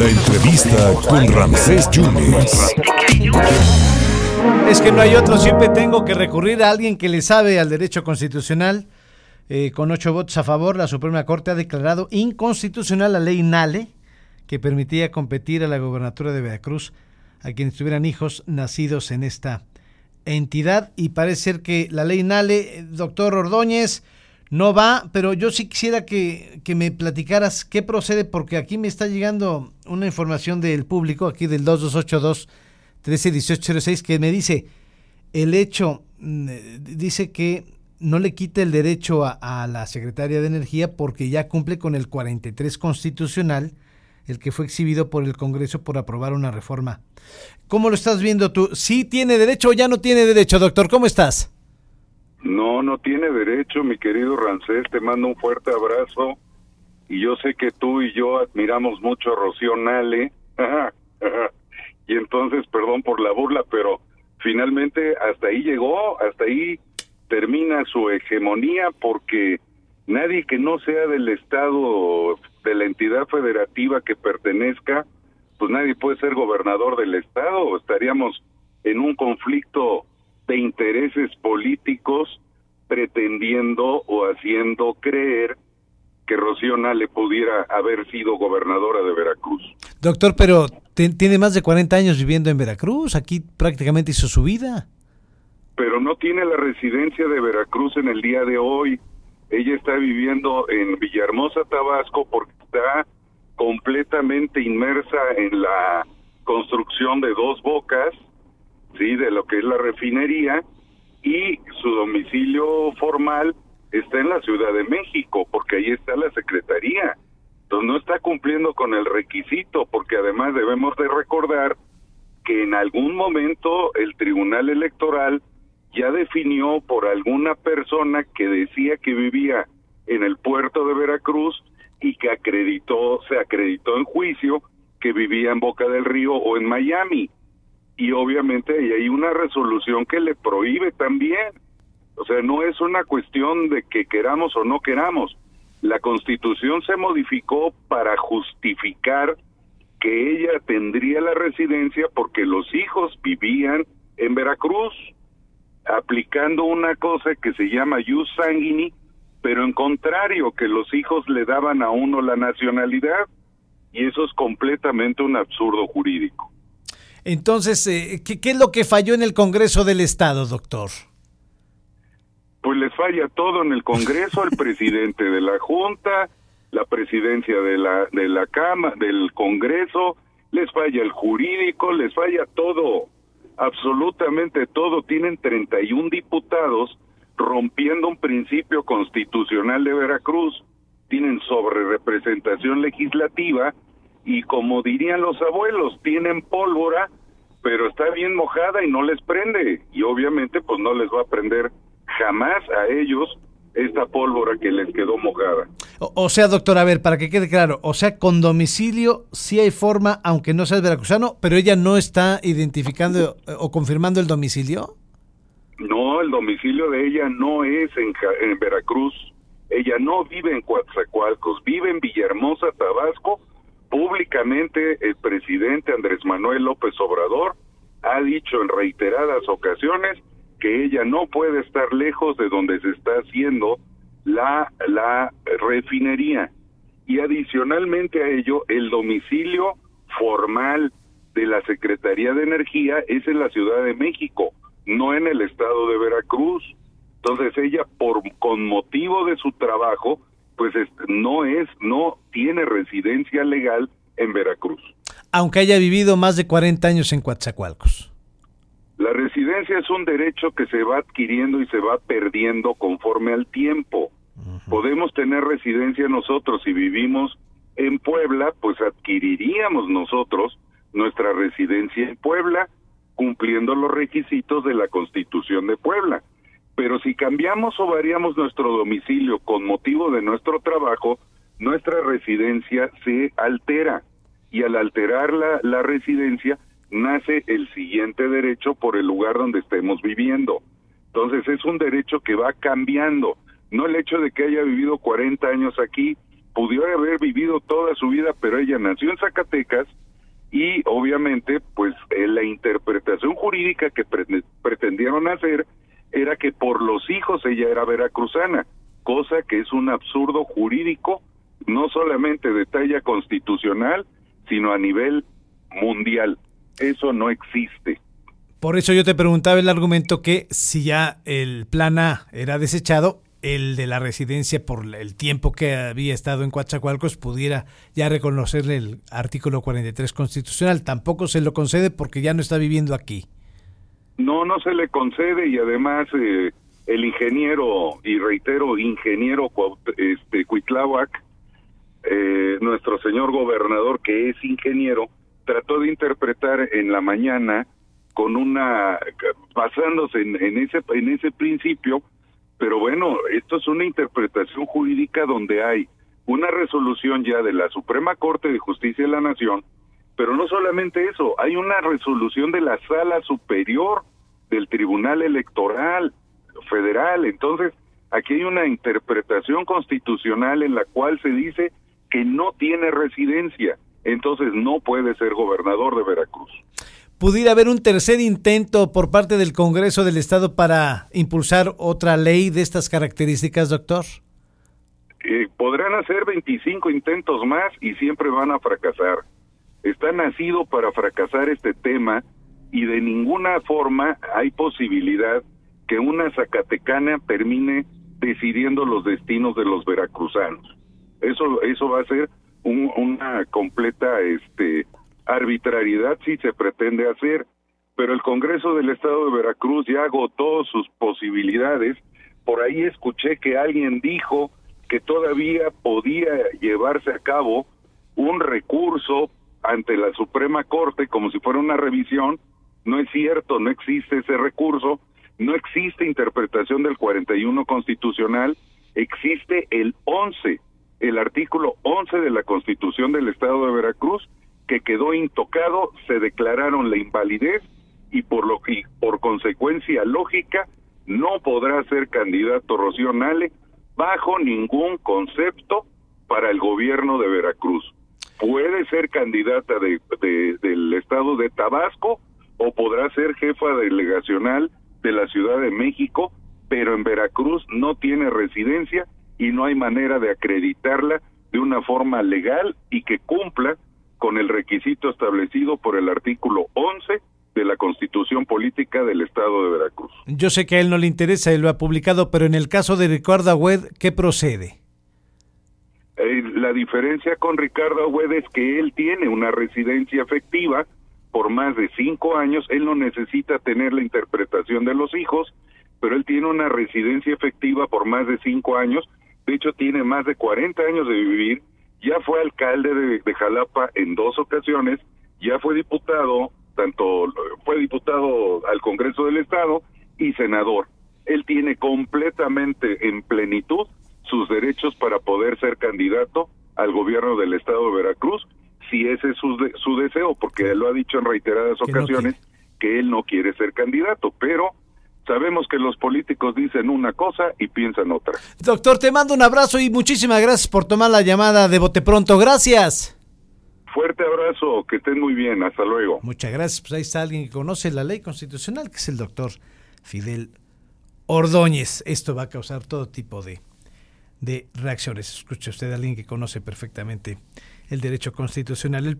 La entrevista con Ramsés Yunes. Es que no hay otro, siempre tengo que recurrir a alguien que le sabe al derecho constitucional. Eh, con ocho votos a favor, la Suprema Corte ha declarado inconstitucional la ley NALE, que permitía competir a la gobernatura de Veracruz a quienes tuvieran hijos nacidos en esta entidad. Y parece ser que la ley NALE, doctor Ordóñez, no va, pero yo sí quisiera que, que, me platicaras qué procede, porque aquí me está llegando una información del público, aquí del 2282 131806, que me dice, el hecho, mm, dice que no le quita el derecho a, a, la secretaria de Energía porque ya cumple con el 43 constitucional, el que fue exhibido por el Congreso por aprobar una reforma. ¿Cómo lo estás viendo tú? ¿Sí tiene derecho o ya no tiene derecho, doctor? ¿Cómo estás? No, no tiene derecho, mi querido Rancés. Te mando un fuerte abrazo. Y yo sé que tú y yo admiramos mucho a Rocío Nale. y entonces, perdón por la burla, pero finalmente hasta ahí llegó, hasta ahí termina su hegemonía porque nadie que no sea del Estado, de la entidad federativa que pertenezca, pues nadie puede ser gobernador del Estado. Estaríamos en un conflicto de intereses políticos o haciendo creer que Rocío Nale pudiera haber sido gobernadora de Veracruz. Doctor, pero tiene más de 40 años viviendo en Veracruz, aquí prácticamente hizo su vida. Pero no tiene la residencia de Veracruz en el día de hoy. Ella está viviendo en Villahermosa, Tabasco, porque está completamente inmersa en la construcción de dos bocas sí, de lo que es la refinería y su domicilio formal está en la Ciudad de México, porque ahí está la Secretaría. Entonces no está cumpliendo con el requisito, porque además debemos de recordar que en algún momento el Tribunal Electoral ya definió por alguna persona que decía que vivía en el puerto de Veracruz y que acreditó, se acreditó en juicio que vivía en Boca del Río o en Miami y obviamente hay una resolución que le prohíbe también. O sea, no es una cuestión de que queramos o no queramos. La constitución se modificó para justificar que ella tendría la residencia porque los hijos vivían en Veracruz, aplicando una cosa que se llama jus sanguini, pero en contrario, que los hijos le daban a uno la nacionalidad, y eso es completamente un absurdo jurídico. Entonces, eh, ¿qué, ¿qué, es lo que falló en el Congreso del Estado, doctor? Pues les falla todo en el Congreso, el presidente de la Junta, la presidencia de la de la Cama, del Congreso, les falla el jurídico, les falla todo, absolutamente todo. Tienen 31 diputados rompiendo un principio constitucional de Veracruz. Tienen sobre representación legislativa y como dirían los abuelos, tienen pólvora, pero está bien mojada y no les prende. Y obviamente pues no les va a prender jamás a ellos esta pólvora que les quedó mojada. O, o, sea, doctor, a ver, para que quede claro, o sea, con domicilio sí hay forma, aunque no seas veracruzano, pero ella no está identificando o confirmando el domicilio. No, el domicilio de ella no es en, en Veracruz. Ella no vive en Coatzacoalcos, vive en Villahermosa, Tabasco, públicamente el presidente Andrés Manuel López Obrador ha dicho en reiteradas ocasiones que ella no puede estar lejos de donde se está haciendo la, la refinería. Y adicionalmente a ello, el domicilio formal de la Secretaría de Energía es en la Ciudad de México, no en el estado de Veracruz. Entonces ella, por con motivo de su trabajo, pues no es, no residencia legal en Veracruz. Aunque haya vivido más de 40 años en Coatzacoalcos. La residencia es un derecho que se va adquiriendo y se va perdiendo conforme al tiempo. Uh -huh. Podemos tener residencia nosotros si vivimos en Puebla, pues adquiriríamos nosotros nuestra residencia en Puebla, cumpliendo los requisitos de la Constitución de Puebla. Pero si cambiamos o variamos nuestro domicilio con motivo de nuestro trabajo, nuestra residencia se altera y al alterar la, la, residencia nace el siguiente derecho por el lugar donde estemos viviendo. Entonces es un derecho que va cambiando, no el hecho de que haya vivido 40 años aquí pudiera haber vivido toda su vida, pero ella nació en Zacatecas y obviamente pues eh, la interpretación jurídica que pretendieron hacer era que por los hijos ella era veracruzana, cosa que es un absurdo jurídico, no solamente de talla constitucional, sino a nivel mundial. Eso no existe. Por eso yo te preguntaba el argumento que si ya el plan A era desechado, el de la residencia por el tiempo que había estado en Coatzacoalcos pudiera ya reconocerle el artículo 43 constitucional. Tampoco se lo concede porque ya no está viviendo aquí. No, no se le concede y además eh, el ingeniero, y reitero, ingeniero este, Cuitláhuac, eh, nuestro señor gobernador que es ingeniero, trató de interpretar en la mañana con una, basándose en, en ese, en ese principio, pero bueno, esto es una interpretación jurídica donde hay una resolución ya de la Suprema Corte de Justicia de la Nación, pero no solamente eso, hay una resolución de la Sala Superior del Tribunal Electoral Federal. Entonces, aquí hay una interpretación constitucional en la cual se dice que no tiene residencia, entonces no puede ser gobernador de Veracruz pudiera haber un tercer intento por parte del Congreso del Estado para impulsar otra ley de estas características, doctor? Eh, podrán hacer 25 intentos más y siempre van a fracasar. Está nacido para fracasar este tema y de ninguna forma hay posibilidad que una zacatecana termine decidiendo los destinos de los veracruzanos. Eso eso va a ser una completa este arbitrariedad si se pretende hacer, pero el Congreso del Estado de Veracruz ya agotó sus posibilidades. Por ahí escuché que alguien dijo que todavía podía llevarse a cabo un recurso ante la Suprema Corte como si fuera una revisión. No es cierto, no existe ese recurso, no existe interpretación del 41 constitucional, existe el 11, el artículo 11 de la Constitución del Estado de Veracruz, que quedó intocado, se declararon la invalidez y por lo que por consecuencia lógica no podrá ser candidato Rocío Nale bajo ningún concepto para el gobierno de Veracruz. Puede ser candidata de, del estado de Tabasco o podrá ser jefa delegacional de la Ciudad de México, pero en Veracruz no tiene residencia y no hay manera de acreditarla de una forma legal y que cumpla con el requisito establecido por el artículo 11 de la Constitución Política del Estado de Veracruz. Yo sé que a él no le interesa, él lo ha publicado, pero en el caso de Ricardo Agüed, ¿qué procede? Eh, la diferencia con Ricardo Agüed es que él tiene una residencia efectiva por más de cinco años, él no necesita tener la interpretación de los hijos, pero él tiene una residencia efectiva por más de cinco años, de hecho tiene más de 40 años de vivir ya fue alcalde de, Jalapa en dos ocasiones, ya fue diputado, tanto fue diputado al Congreso del Estado y senador. Él tiene completamente en plenitud sus derechos para poder ser candidato al gobierno del Estado de Veracruz, si ese es su, su deseo, porque él lo ha dicho en reiteradas ocasiones que él no quiere ser candidato, pero Sabemos que los políticos dicen una cosa y piensan otra. Doctor, te mando un abrazo y muchísimas gracias por tomar la llamada de Bote Pronto. Gracias. Fuerte abrazo, que estén muy bien, hasta luego. Muchas gracias. Pues ahí está alguien que conoce la ley constitucional, que es el doctor Fidel Ordóñez. Esto va a causar todo tipo de, de reacciones. Escuche usted a alguien que conoce perfectamente el derecho constitucional.